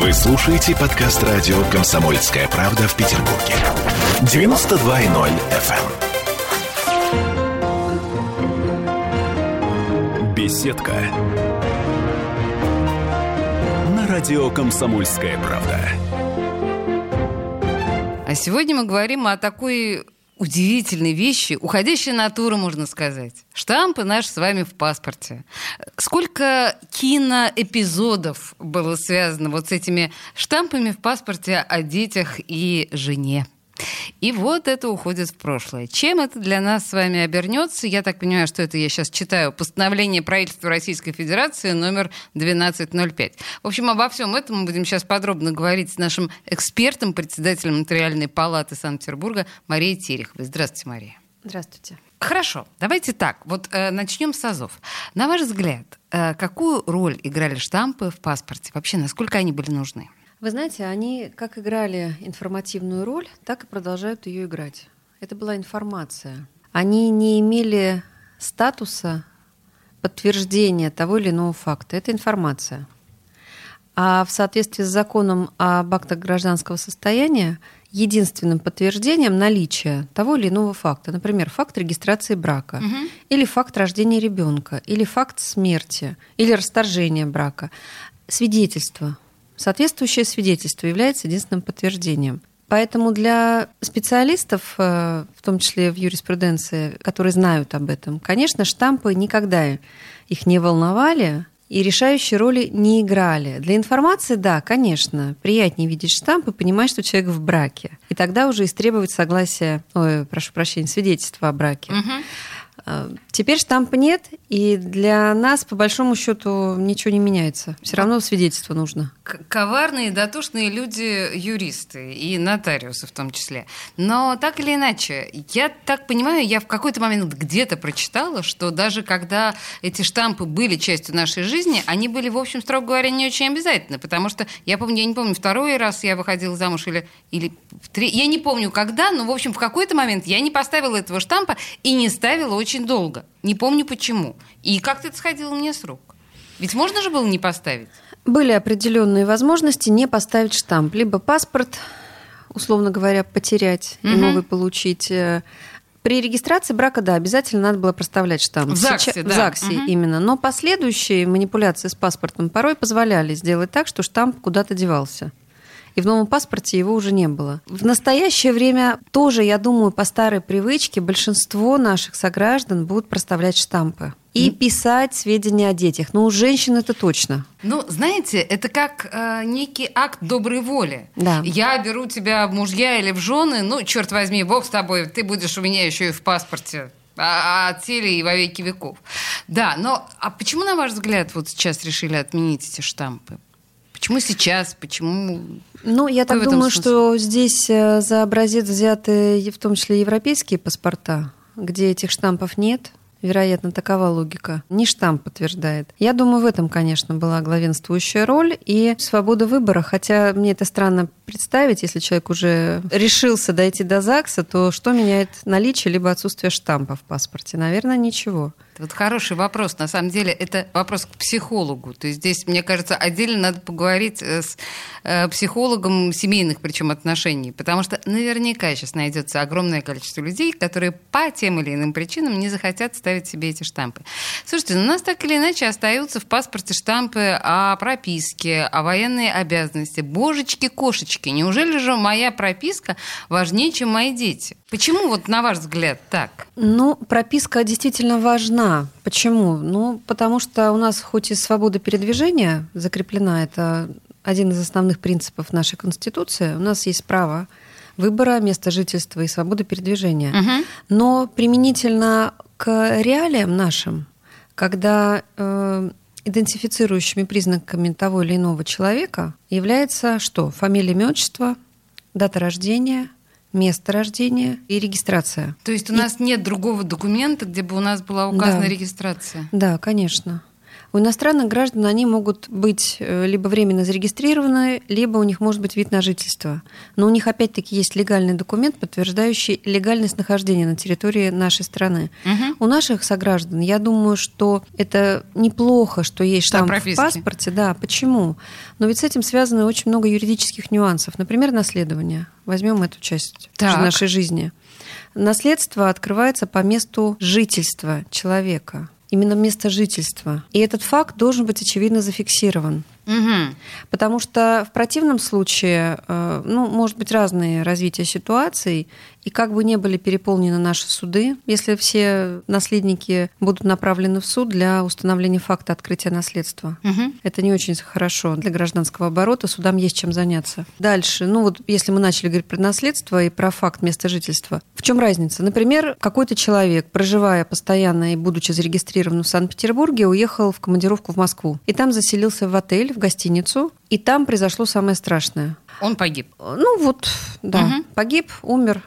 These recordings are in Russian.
Вы слушаете подкаст радио «Комсомольская правда» в Петербурге. 92.0 FM. эм. Беседка. На радио «Комсомольская правда». А сегодня мы говорим о такой удивительные вещи, уходящая натура, можно сказать. Штампы наши с вами в паспорте. Сколько киноэпизодов было связано вот с этими штампами в паспорте о детях и жене? И вот это уходит в прошлое. Чем это для нас с вами обернется? Я так понимаю, что это я сейчас читаю постановление правительства Российской Федерации номер 1205. В общем, обо всем этом мы будем сейчас подробно говорить с нашим экспертом, председателем Нотариальной палаты Санкт-Петербурга Марией Тереховой. Здравствуйте, Мария. Здравствуйте. Хорошо, давайте так. Вот э, начнем с АЗОВ. На ваш взгляд, э, какую роль играли штампы в паспорте? Вообще, насколько они были нужны? Вы знаете, они как играли информативную роль, так и продолжают ее играть. Это была информация. Они не имели статуса подтверждения того или иного факта. Это информация. А в соответствии с законом об актах гражданского состояния единственным подтверждением наличия того или иного факта, например, факт регистрации брака, угу. или факт рождения ребенка, или факт смерти, или расторжения брака, свидетельство Соответствующее свидетельство является единственным подтверждением. Поэтому для специалистов, э, в том числе в юриспруденции, которые знают об этом, конечно, штампы никогда их не волновали и решающей роли не играли. Для информации, да, конечно, приятнее видеть штамп и понимать, что человек в браке. И тогда уже истребовать согласие, ой, прошу прощения, свидетельство о браке. Угу. Э, теперь штампа нет, и для нас, по большому счету, ничего не меняется. Все равно свидетельство нужно. Коварные, дотошные люди, юристы и нотариусы в том числе. Но так или иначе, я так понимаю, я в какой-то момент где-то прочитала, что даже когда эти штампы были частью нашей жизни, они были, в общем, строго говоря, не очень обязательны, потому что я помню, я не помню, второй раз я выходила замуж или, или три, я не помню когда, но, в общем, в какой-то момент я не поставила этого штампа и не ставила очень долго. Не помню почему. И как-то это сходило мне с рук. Ведь можно же было не поставить? Были определенные возможности не поставить штамп. Либо паспорт, условно говоря, потерять угу. и новый получить. Э, при регистрации брака, да, обязательно надо было проставлять штамп. В ЗАГСе, Сейчас, да. В ЗАГСе угу. именно. Но последующие манипуляции с паспортом порой позволяли сделать так, что штамп куда-то девался и в новом паспорте его уже не было. В настоящее время тоже, я думаю, по старой привычке большинство наших сограждан будут проставлять штампы и писать сведения о детях. Ну, у женщин это точно. Ну, знаете, это как э, некий акт доброй воли. Да. Я беру тебя в мужья или в жены, ну, черт возьми, бог с тобой, ты будешь у меня еще и в паспорте о, о теле и во веки веков. Да, но а почему, на ваш взгляд, вот сейчас решили отменить эти штампы? Почему сейчас? Почему? Ну, я Какой так думаю, что здесь э, за образец взяты в том числе европейские паспорта, где этих штампов нет. Вероятно, такова логика. Не штамп подтверждает. Я думаю, в этом, конечно, была главенствующая роль и свобода выбора. Хотя мне это странно представить, если человек уже решился дойти до ЗАГСа, то что меняет наличие либо отсутствие штампа в паспорте? Наверное, ничего. Вот хороший вопрос. На самом деле, это вопрос к психологу. То есть здесь, мне кажется, отдельно надо поговорить э, с э, психологом семейных, причем отношений. Потому что наверняка сейчас найдется огромное количество людей, которые по тем или иным причинам не захотят ставить себе эти штампы. Слушайте, ну, у нас так или иначе остаются в паспорте штампы о прописке, о военной обязанности. Божечки-кошечки, неужели же моя прописка важнее, чем мои дети? Почему вот на ваш взгляд так? Ну, прописка действительно важна. Почему? Ну, потому что у нас хоть и свобода передвижения закреплена, это один из основных принципов нашей Конституции, у нас есть право выбора места жительства и свободы передвижения. Угу. Но применительно к реалиям нашим, когда э, идентифицирующими признаками того или иного человека является что? Фамилия, имя, отчество, дата рождения – место рождения и регистрация. То есть у и... нас нет другого документа, где бы у нас была указана да. регистрация? Да, конечно. У иностранных граждан они могут быть э, либо временно зарегистрированы, либо у них может быть вид на жительство. Но у них опять-таки есть легальный документ, подтверждающий легальность нахождения на территории нашей страны. Угу. У наших сограждан, я думаю, что это неплохо, что есть штамп в паспорте. Да, почему? Но ведь с этим связано очень много юридических нюансов. Например, наследование. Возьмем эту часть так. нашей жизни. Наследство открывается по месту жительства человека именно место жительства. И этот факт должен быть очевидно зафиксирован. Угу. Потому что в противном случае, э, ну, может быть, разные развития ситуаций, и как бы не были переполнены наши суды, если все наследники будут направлены в суд для установления факта открытия наследства. Угу. Это не очень хорошо для гражданского оборота, судам есть чем заняться. Дальше, ну вот если мы начали говорить про наследство и про факт места жительства, в чем разница? Например, какой-то человек, проживая постоянно и будучи зарегистрированным в Санкт-Петербурге, уехал в командировку в Москву, и там заселился в отель, в гостиницу, и там произошло самое страшное. Он погиб. Ну вот, да, угу. погиб, умер,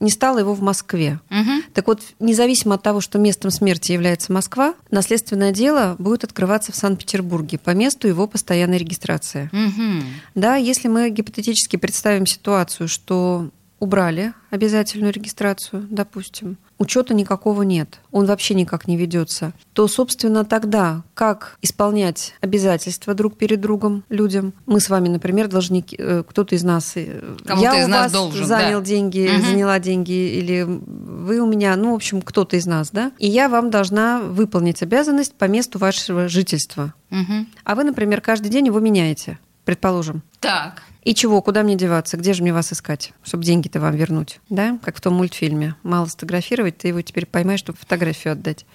не стало его в Москве. Угу. Так вот, независимо от того, что местом смерти является Москва, наследственное дело будет открываться в Санкт-Петербурге по месту его постоянной регистрации. Угу. Да, если мы гипотетически представим ситуацию, что убрали обязательную регистрацию, допустим, учета никакого нет, он вообще никак не ведется, то, собственно, тогда как исполнять обязательства друг перед другом людям? Мы с вами, например, должны, э, кто-то из нас, э, Кому-то я из у нас вас должен, занял да. деньги, угу. заняла деньги, или вы у меня, ну, в общем, кто-то из нас, да, и я вам должна выполнить обязанность по месту вашего жительства. Угу. А вы, например, каждый день его меняете, предположим. Так. И чего, куда мне деваться, где же мне вас искать, чтобы деньги-то вам вернуть, да? Как в том мультфильме. Мало сфотографировать, ты его теперь поймаешь, чтобы фотографию отдать.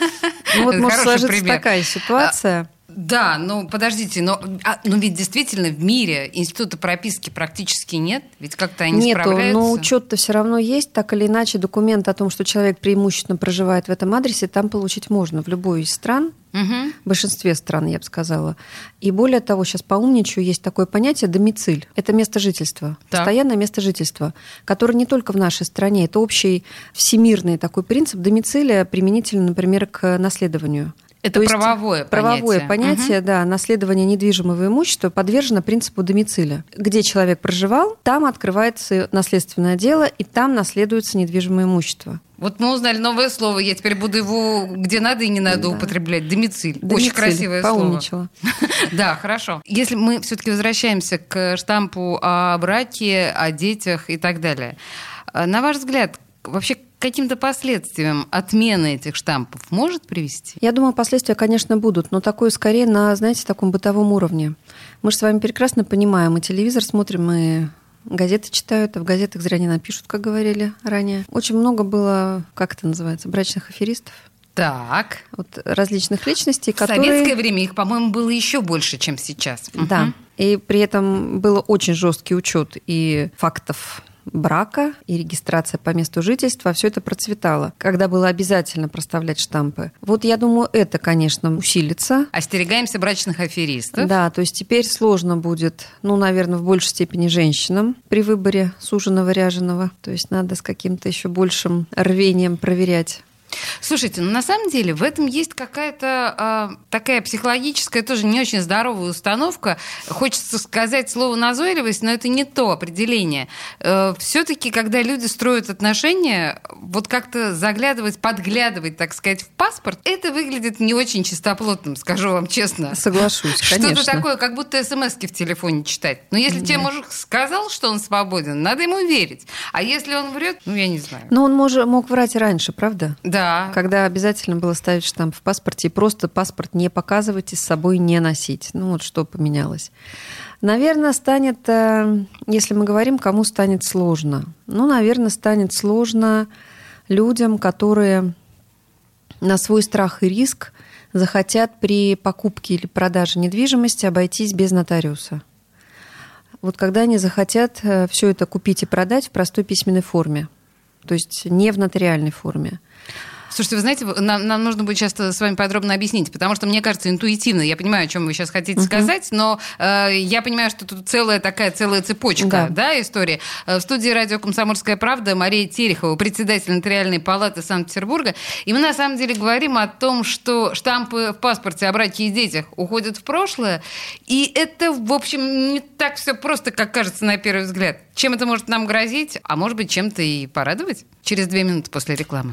Ну вот может сложиться такая ситуация. Да, ну подождите, но, а, но ведь действительно в мире института прописки практически нет, ведь как-то они Нету, справляются. но учет-то все равно есть, так или иначе документ о том, что человек преимущественно проживает в этом адресе, там получить можно в любой из стран, угу. в большинстве стран, я бы сказала. И более того, сейчас поумничаю, есть такое понятие домициль. Это место жительства, так. постоянное место жительства, которое не только в нашей стране, это общий всемирный такой принцип домицилия применительно, например, к наследованию. Это То правовое есть, понятие. Правовое понятие, угу. да, наследование недвижимого имущества подвержено принципу домициля. Где человек проживал, там открывается наследственное дело, и там наследуется недвижимое имущество. Вот мы узнали новое слово. Я теперь буду его где надо и не надо да. употреблять. Домициль. Домициль. Очень красивое Поумничала. слово. Да, хорошо. Если мы все-таки возвращаемся к штампу о браке, о детях и так далее. На ваш взгляд, вообще каким-то последствиям отмена этих штампов может привести? Я думаю, последствия, конечно, будут, но такое скорее на, знаете, таком бытовом уровне. Мы же с вами прекрасно понимаем, и телевизор смотрим, и газеты читают, а в газетах зря не напишут, как говорили ранее. Очень много было, как это называется, брачных аферистов. Так. Вот различных личностей, которые... В советское время их, по-моему, было еще больше, чем сейчас. Да. Угу. И при этом был очень жесткий учет и фактов брака и регистрация по месту жительства, все это процветало, когда было обязательно проставлять штампы. Вот я думаю, это, конечно, усилится. Остерегаемся брачных аферистов. Да, то есть теперь сложно будет, ну, наверное, в большей степени женщинам при выборе суженого ряженого. То есть надо с каким-то еще большим рвением проверять Слушайте, ну на самом деле в этом есть какая-то э, такая психологическая, тоже не очень здоровая установка. Хочется сказать слово назойливость, но это не то определение. Э, Все-таки, когда люди строят отношения, вот как-то заглядывать, подглядывать, так сказать, в паспорт, это выглядит не очень чистоплотным, скажу вам честно. Соглашусь, конечно. Что-то такое, как будто смс в телефоне читать. Но если да. тебе мужик сказал, что он свободен, надо ему верить. А если он врет, ну я не знаю. Но он мож, мог врать раньше, правда? Да. Да. Когда обязательно было ставить штамп в паспорте и просто паспорт не показывать и с собой не носить. Ну вот что поменялось. Наверное, станет, э, если мы говорим, кому станет сложно. Ну, наверное, станет сложно людям, которые на свой страх и риск захотят при покупке или продаже недвижимости обойтись без нотариуса. Вот когда они захотят э, все это купить и продать в простой письменной форме, то есть не в нотариальной форме. Слушайте, вы знаете, нам, нам нужно будет сейчас с вами подробно объяснить, потому что мне кажется интуитивно, я понимаю, о чем вы сейчас хотите угу. сказать, но э, я понимаю, что тут целая такая целая цепочка, да, да истории. Э, в студии радио «Комсомольская правда» Мария Терехова, председатель Нотариальной палаты Санкт-Петербурга, и мы на самом деле говорим о том, что штампы в паспорте о браке и детях уходят в прошлое, и это, в общем, не так все просто, как кажется на первый взгляд. Чем это может нам грозить, а может быть, чем-то и порадовать? Через две минуты после рекламы.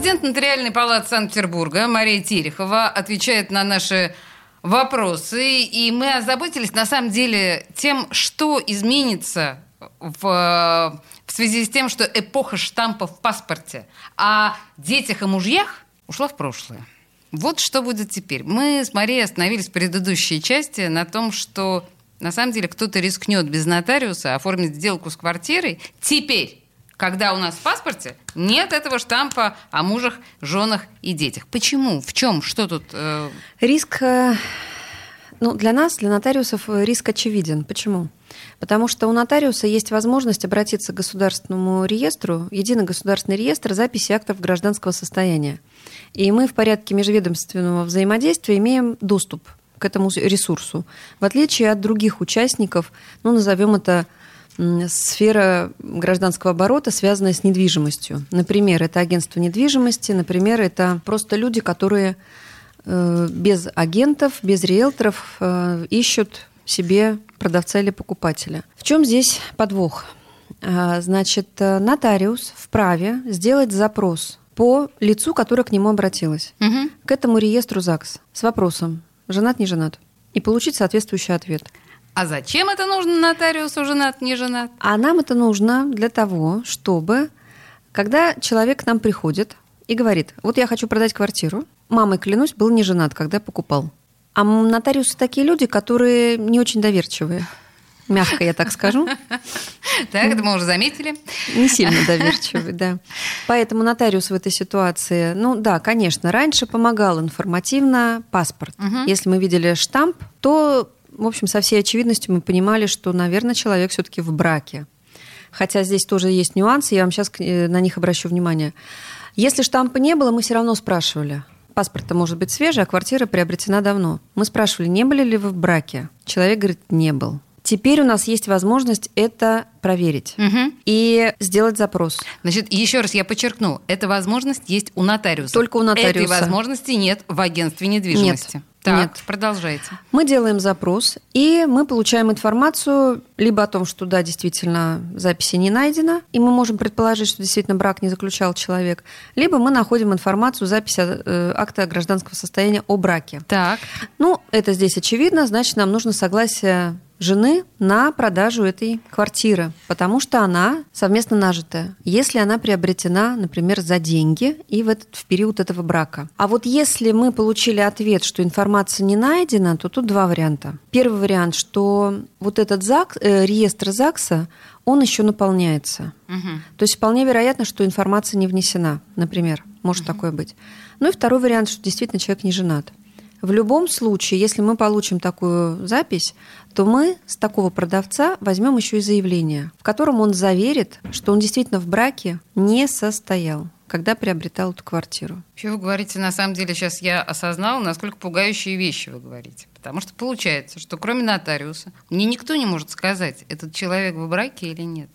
Президент Нотариальной палаты Санкт-Петербурга Мария Терехова отвечает на наши вопросы. И мы озаботились, на самом деле, тем, что изменится в, в связи с тем, что эпоха штампа в паспорте о детях и мужьях ушла в прошлое. Вот что будет теперь. Мы с Марией остановились в предыдущей части на том, что на самом деле кто-то рискнет без нотариуса оформить сделку с квартирой теперь когда у нас в паспорте нет этого штампа о мужах, женах и детях. Почему? В чем? Что тут? Э... Риск, э, ну, для нас, для нотариусов, э, риск очевиден. Почему? Потому что у нотариуса есть возможность обратиться к государственному реестру, единый государственный реестр записи актов гражданского состояния. И мы в порядке межведомственного взаимодействия имеем доступ к этому ресурсу, в отличие от других участников, ну, назовем это сфера гражданского оборота, связанная с недвижимостью. Например, это агентство недвижимости, например, это просто люди, которые э, без агентов, без риэлторов э, ищут себе продавца или покупателя. В чем здесь подвох? А, значит, э, нотариус вправе сделать запрос по лицу, которое к нему обратилось, угу. к этому реестру ЗАГС с вопросом «женат, не женат?» и получить соответствующий ответ. А зачем это нужно нотариусу, женат, не женат? А нам это нужно для того, чтобы, когда человек к нам приходит и говорит, вот я хочу продать квартиру, мамой, клянусь, был не женат, когда покупал. А нотариусы такие люди, которые не очень доверчивые. Мягко я так скажу. Так, это мы уже заметили. Не сильно доверчивый, да. Поэтому нотариус в этой ситуации, ну да, конечно, раньше помогал информативно паспорт. Если мы видели штамп, то в общем, со всей очевидностью мы понимали, что, наверное, человек все-таки в браке. Хотя здесь тоже есть нюансы, я вам сейчас э, на них обращу внимание. Если штампа не было, мы все равно спрашивали. Паспорт-то может быть свежий, а квартира приобретена давно. Мы спрашивали, не были ли вы в браке? Человек говорит, не был. Теперь у нас есть возможность это проверить угу. и сделать запрос. Значит, еще раз я подчеркну, эта возможность есть у нотариуса. Только у нотариуса. Этой возможности нет в агентстве недвижимости. Нет. Так, Нет. продолжайте. Мы делаем запрос, и мы получаем информацию либо о том, что да, действительно записи не найдено, и мы можем предположить, что действительно брак не заключал человек, либо мы находим информацию, запись э, акта гражданского состояния о браке. Так. Ну, это здесь очевидно, значит, нам нужно согласие жены на продажу этой квартиры, потому что она совместно нажитая, если она приобретена, например, за деньги и в, этот, в период этого брака. А вот если мы получили ответ, что информация не найдена, то тут два варианта. Первый вариант, что вот этот ЗАГС, э, реестр ЗАГСа, он еще наполняется. Угу. То есть вполне вероятно, что информация не внесена, например, может угу. такое быть. Ну и второй вариант, что действительно человек не женат. В любом случае, если мы получим такую запись, то мы с такого продавца возьмем еще и заявление, в котором он заверит, что он действительно в браке не состоял когда приобретал эту квартиру. Что вы говорите, на самом деле, сейчас я осознала, насколько пугающие вещи вы говорите. Потому что получается, что кроме нотариуса мне никто не может сказать, этот человек в браке или нет.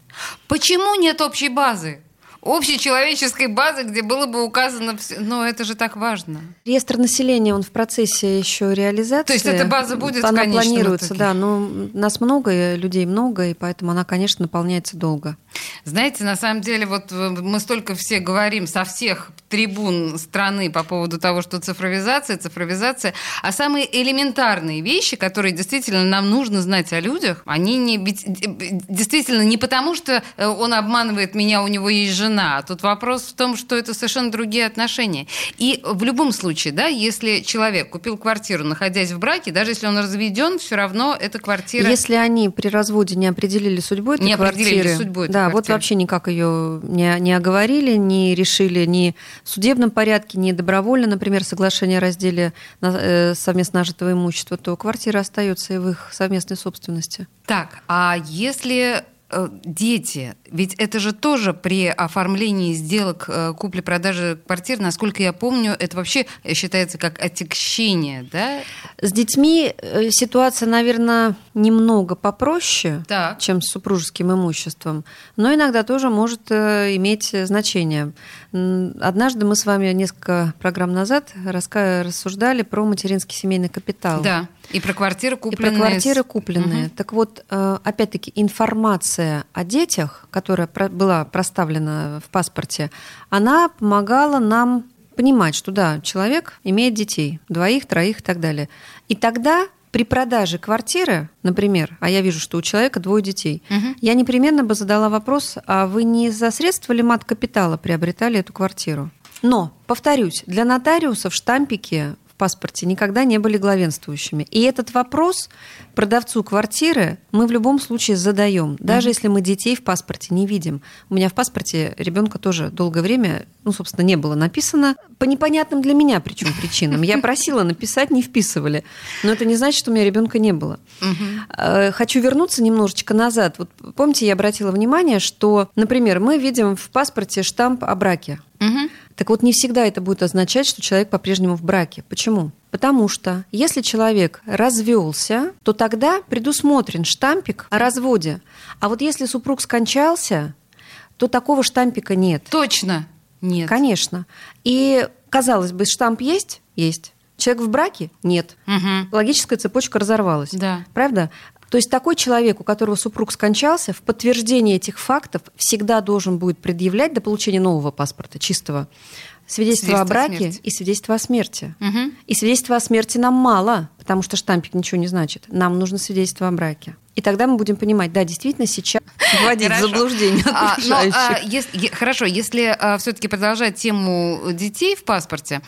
Почему нет общей базы? Общей человеческой базы, где было бы указано все. Но это же так важно. Реестр населения, он в процессе еще реализации. То есть эта база будет, Она конечно, планируется, да. Но нас много, людей много, и поэтому она, конечно, наполняется долго. Знаете, на самом деле, вот э, мы столько все говорим со всех трибун страны по поводу того, что цифровизация, цифровизация, а самые элементарные вещи, которые действительно нам нужно знать о людях, они не действительно не потому, что э, он обманывает меня, у него есть жена. Тут вопрос в том, что это совершенно другие отношения. И в любом случае, да, если человек купил квартиру, находясь в браке, даже если он разведен, все равно эта квартира... Если они при разводе не определили судьбу этой не квартиры... определили судьбу этой Да, квартиры. вот вообще никак ее не, не оговорили, не решили ни в судебном порядке, ни добровольно, например, соглашение о разделе э, совместно нажитого имущества, то квартира остается и в их совместной собственности. Так, а если Э, дети, ведь это же тоже при оформлении сделок э, купли-продажи квартир, насколько я помню, это вообще считается как отягчение, да? С детьми э, ситуация, наверное, немного попроще, так. чем с супружеским имуществом, но иногда тоже может иметь значение. Однажды мы с вами несколько программ назад рассуждали про материнский семейный капитал. Да. И про квартиры купленные. И про квартиры купленные. Угу. Так вот, э, опять-таки, информация о детях, которая была проставлена в паспорте, она помогала нам понимать, что да, человек имеет детей, двоих, троих и так далее. И тогда при продаже квартиры, например, а я вижу, что у человека двое детей, угу. я непременно бы задала вопрос, а вы не за средства ли мат-капитала приобретали эту квартиру? Но, повторюсь, для нотариусов штампики паспорте никогда не были главенствующими. И этот вопрос продавцу квартиры мы в любом случае задаем, даже mm-hmm. если мы детей в паспорте не видим. У меня в паспорте ребенка тоже долгое время, ну, собственно, не было написано по непонятным для меня причем причинам. Я просила написать, не вписывали. Но это не значит, что у меня ребенка не было. Mm-hmm. Хочу вернуться немножечко назад. Вот помните, я обратила внимание, что, например, мы видим в паспорте штамп о браке. Угу. Так вот, не всегда это будет означать, что человек по-прежнему в браке. Почему? Потому что если человек развелся, то тогда предусмотрен штампик о разводе. А вот если супруг скончался, то такого штампика нет. Точно нет. Конечно. И, казалось бы, штамп есть? Есть. Человек в браке? Нет. Угу. Логическая цепочка разорвалась. Да. Правда? То есть такой человек, у которого супруг скончался, в подтверждение этих фактов всегда должен будет предъявлять до получения нового паспорта, чистого, свидетельство, свидетельство о браке смерти. и свидетельство о смерти. Угу. И свидетельство о смерти нам мало, потому что штампик ничего не значит. Нам нужно свидетельство о браке. И тогда мы будем понимать, да, действительно сейчас вводить в заблуждение а, но, а, если, Хорошо, если а, все-таки продолжать тему детей в паспорте,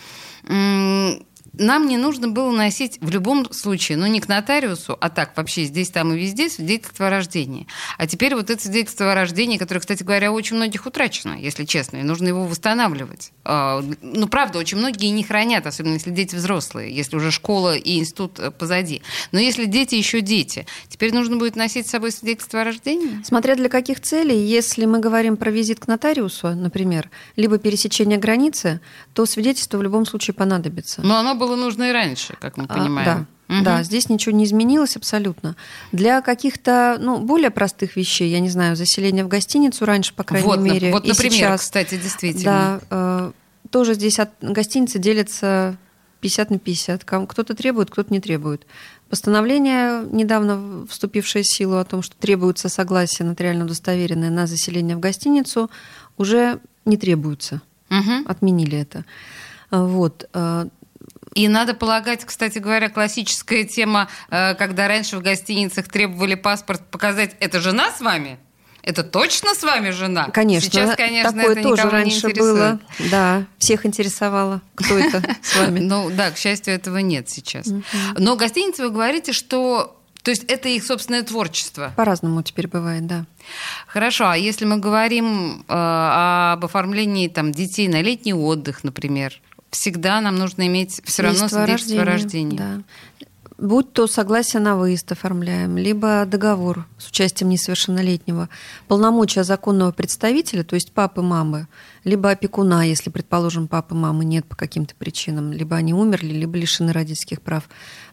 нам не нужно было носить в любом случае, ну не к нотариусу, а так вообще здесь, там и везде свидетельство о рождении. А теперь вот это свидетельство о рождении, которое, кстати говоря, очень многих утрачено, если честно, и нужно его восстанавливать. А, ну, правда, очень многие не хранят, особенно если дети взрослые, если уже школа и институт э, позади. Но если дети еще дети, теперь нужно будет носить с собой свидетельство о рождении? Смотря для каких целей, если мы говорим про визит к нотариусу, например, либо пересечение границы, то свидетельство в любом случае понадобится. Но оно было было нужно и раньше, как мы а, понимаем. А, да. Угу. Да, здесь ничего не изменилось абсолютно. Для каких-то ну, более простых вещей, я не знаю, заселения в гостиницу раньше, по крайней вот, мере. Вот, например, и сейчас, кстати, действительно. Да, э, тоже здесь от гостиницы делятся 50 на 50. Кто-то требует, кто-то не требует. Постановление, недавно вступившее в силу о том, что требуется согласие нотариально удостоверенное на заселение в гостиницу, уже не требуется. Угу. Отменили это. Вот. И надо полагать, кстати говоря, классическая тема, э, когда раньше в гостиницах требовали паспорт показать, это жена с вами? Это точно с вами жена? Конечно. Сейчас, конечно, такое это тоже раньше не было. Да, всех интересовало, кто это с вами. Ну да, к счастью, этого нет сейчас. Но гостиницы вы говорите, что то есть это их собственное творчество. По-разному теперь бывает, да. Хорошо, а если мы говорим э, об оформлении там, детей на летний отдых, например, всегда нам нужно иметь все равно свидетельство о рождении. Да. Будь то согласие на выезд оформляем, либо договор с участием несовершеннолетнего, полномочия законного представителя, то есть папы, мамы, либо опекуна, если, предположим, папы, мамы нет по каким-то причинам, либо они умерли, либо лишены родительских прав,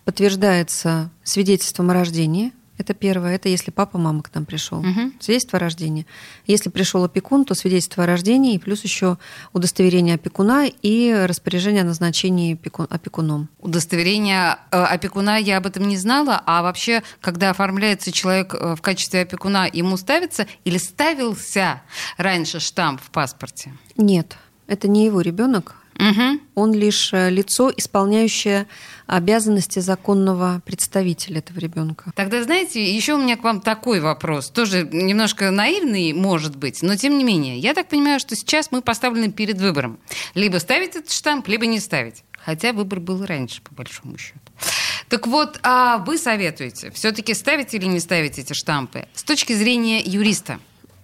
подтверждается свидетельством о рождении – это первое. Это если папа, мама к нам пришел. Угу. Свидетельство о рождении. Если пришел опекун, то свидетельство о рождении, и плюс еще удостоверение опекуна и распоряжение о назначении опекуном. Удостоверение э, опекуна я об этом не знала, а вообще, когда оформляется человек э, в качестве опекуна, ему ставится или ставился раньше штамп в паспорте? Нет. Это не его ребенок. Угу. Он лишь э, лицо, исполняющее обязанности законного представителя этого ребенка. Тогда, знаете, еще у меня к вам такой вопрос. Тоже немножко наивный, может быть, но тем не менее. Я так понимаю, что сейчас мы поставлены перед выбором. Либо ставить этот штамп, либо не ставить. Хотя выбор был раньше, по большому счету. Так вот, а вы советуете все-таки ставить или не ставить эти штампы с точки зрения юриста?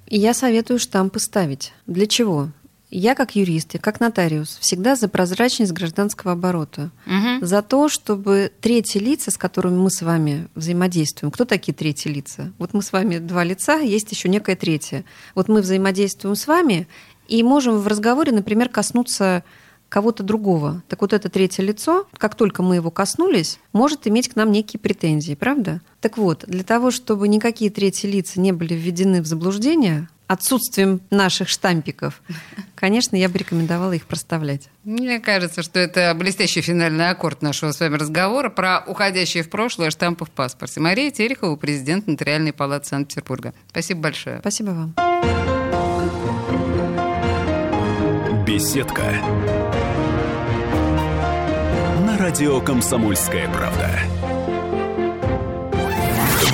Я советую штампы ставить. Для чего? Я как юрист и как нотариус всегда за прозрачность гражданского оборота. Угу. За то, чтобы третьи лица, с которыми мы с вами взаимодействуем, кто такие третьи лица? Вот мы с вами два лица, есть еще некое третье. Вот мы взаимодействуем с вами и можем в разговоре, например, коснуться кого-то другого. Так вот это третье лицо, как только мы его коснулись, может иметь к нам некие претензии, правда? Так вот, для того, чтобы никакие третьи лица не были введены в заблуждение, отсутствием наших штампиков, конечно, я бы рекомендовала их проставлять. Мне кажется, что это блестящий финальный аккорд нашего с вами разговора про уходящие в прошлое штампы в паспорте. Мария Терехова, президент Нотариальной палаты Санкт-Петербурга. Спасибо большое. Спасибо вам. Беседка. На радио «Комсомольская правда».